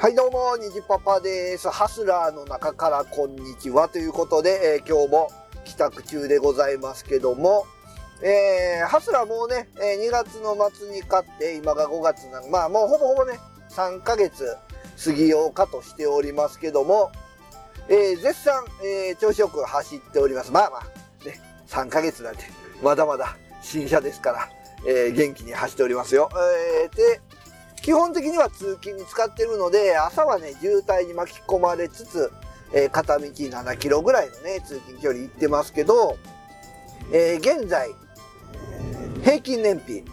はいどうも、にじパパです。ハスラーの中からこんにちはということで、えー今日も帰宅中でございますけども、えー、ハスラーもうね、えー2月の末に買って、今が5月なの、まあもうほぼほぼね、3ヶ月過ぎようかとしておりますけども、えー絶賛、えー調子よく走っております。まあまあ、ね、3ヶ月なんて、まだまだ新車ですから、えー元気に走っておりますよ。えーで、基本的には通勤に使ってるので、朝はね、渋滞に巻き込まれつつ、えー片道7キロぐらいのね、通勤距離行ってますけど、えー現在、平均燃費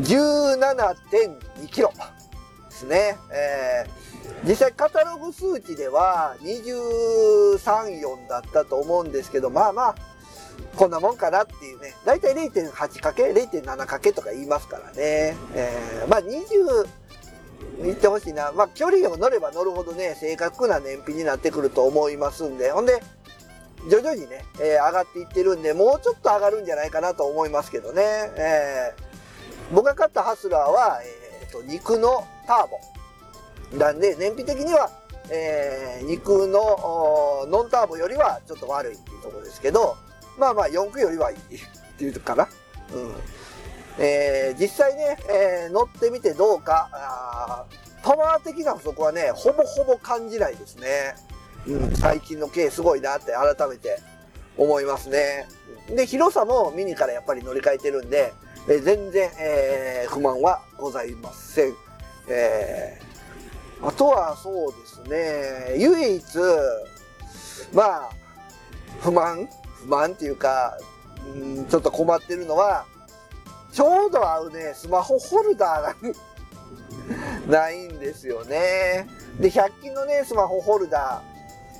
17.2キロですね。えー実際カタログ数値では23、4だったと思うんですけど、まあまあ、こんなもんかなっていうね。だいたい0.8かけ、0.7かけとか言いますからね。えーまあ20、言ってほしいな。まあ距離を乗れば乗るほどね、正確な燃費になってくると思いますんで。ほんで、徐々にね、えー上がっていってるんで、もうちょっと上がるんじゃないかなと思いますけどね。えー僕が買ったハスラーは、えーと、肉のターボ。なんで、燃費的には、えー肉のノンターボよりはちょっと悪いっていうところですけど、まあまあ4駆よりはいいっていうかな。うん。えー実際ね、えー乗ってみてどうか、パワー的な不足はね、ほぼほぼ感じないですね。うん、最近の軽すごいなって改めて思いますね。で、広さもミニからやっぱり乗り換えてるんで、えー全然、えー不満はございません。えーあとはそうですね、唯一、まあ、不満不満っていうか、うんちょっと困ってるのは、ちょうど合うね、スマホホルダーがないんですよね。で、100均のね、スマホホルダ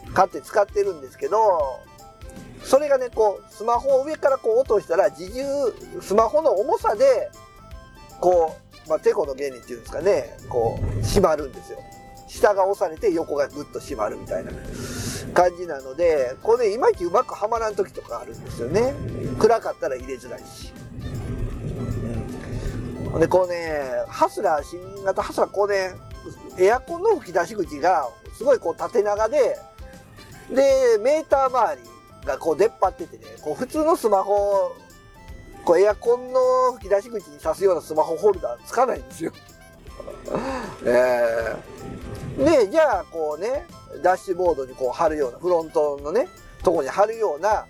ー買って使ってるんですけど、それがね、こう、スマホを上からこう落としたら、自重、スマホの重さで、こう、まあ、テコの原理っていうんですかね、こう、閉まるんですよ。下が押されて横がぐっと閉まるみたいな感じなので、これね、いまいちうまくはまらん時とかあるんですよね。暗かったら入れづらいし。うん、で、こうね、ハスラー、新型ハスラー、こうね、エアコンの吹き出し口が、すごいこう縦長で、で、メーター周りがこう出っ張っててね、こう普通のスマホ、こうエアコンの吹き出し口に挿すようなスマホホルダーつかないんですよ。えー、で、じゃあこうね、ダッシュボードにこう貼るような、フロントのね、とこに貼るような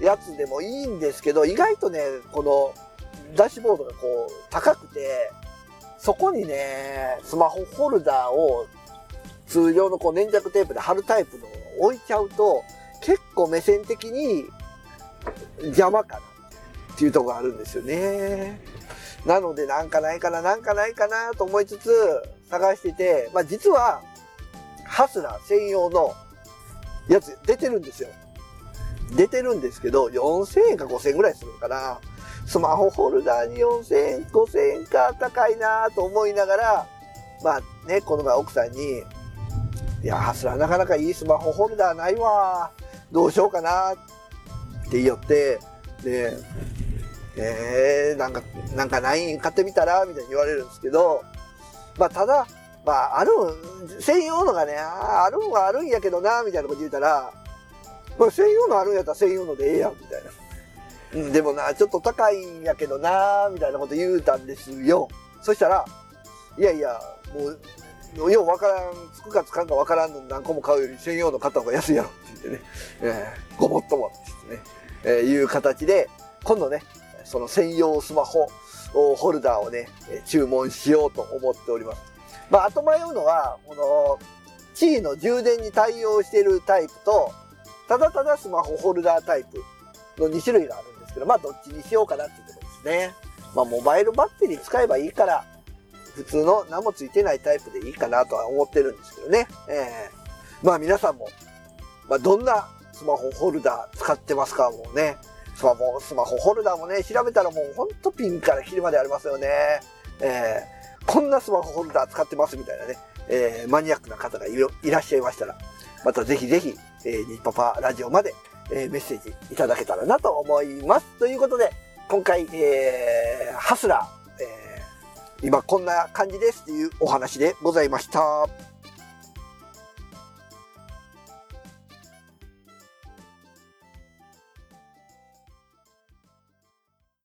やつでもいいんですけど、意外とね、このダッシュボードがこう高くて、そこにね、スマホホルダーを通常のこう粘着テープで貼るタイプの置いちゃうと、結構目線的に邪魔かなっていうとこがあるんですよね。なのでなんかないかな、なんかないかなと思いつつ探してて、まあ実はハスラー専用のやつ出てるんですよ。出てるんですけど、4000円か5000円ぐらいするかな。スマホホルダーに4000円、5000円か高いなと思いながら、まあね、この前奥さんに、いや、ハスラーなかなかいいスマホホルダーないわ。どうしようかなって言って、で、えー、なんか、なんかないん買ってみたら？みたいに言われるんですけど、まあただ、まああるん、専用のがね、あるんはあるんやけどな、みたいなこと言うたら、これ専用のあるんやったら専用のでええやん、みたいな。うん、でもな、ちょっと高いんやけどな、みたいなこと言うたんですよ。そしたら、いやいや、もう、ようわからん、つくかつかんかわからんの何個も買うより専用の買った方が安いやろって言ってね、えーごもっともってね、えーいう形で、今度ね、その専用スマホホルダーをね、えー注文しようと思っております。まあ、あと迷うのは、この、地位の充電に対応しているタイプと、ただただスマホホルダータイプの2種類があるんですけど、まあ、どっちにしようかなっていうところですね。まあ、モバイルバッテリー使えばいいから、普通の何もついてないタイプでいいかなとは思ってるんですけどね。えーまあ皆さんも、まあどんなスマホホルダー使ってますかもうね。スマホ、スマホホルダーもね、調べたらもうほんとピンからキリまでありますよね。えーこんなスマホホルダー使ってますみたいなね、えーマニアックな方がいらっしゃいましたら、またぜひぜひ、えー、ニッパパラジオまで、えーメッセージいただけたらなと思います。ということで、今回、えーハスラー、えー今こんな感じですっていうお話でございました。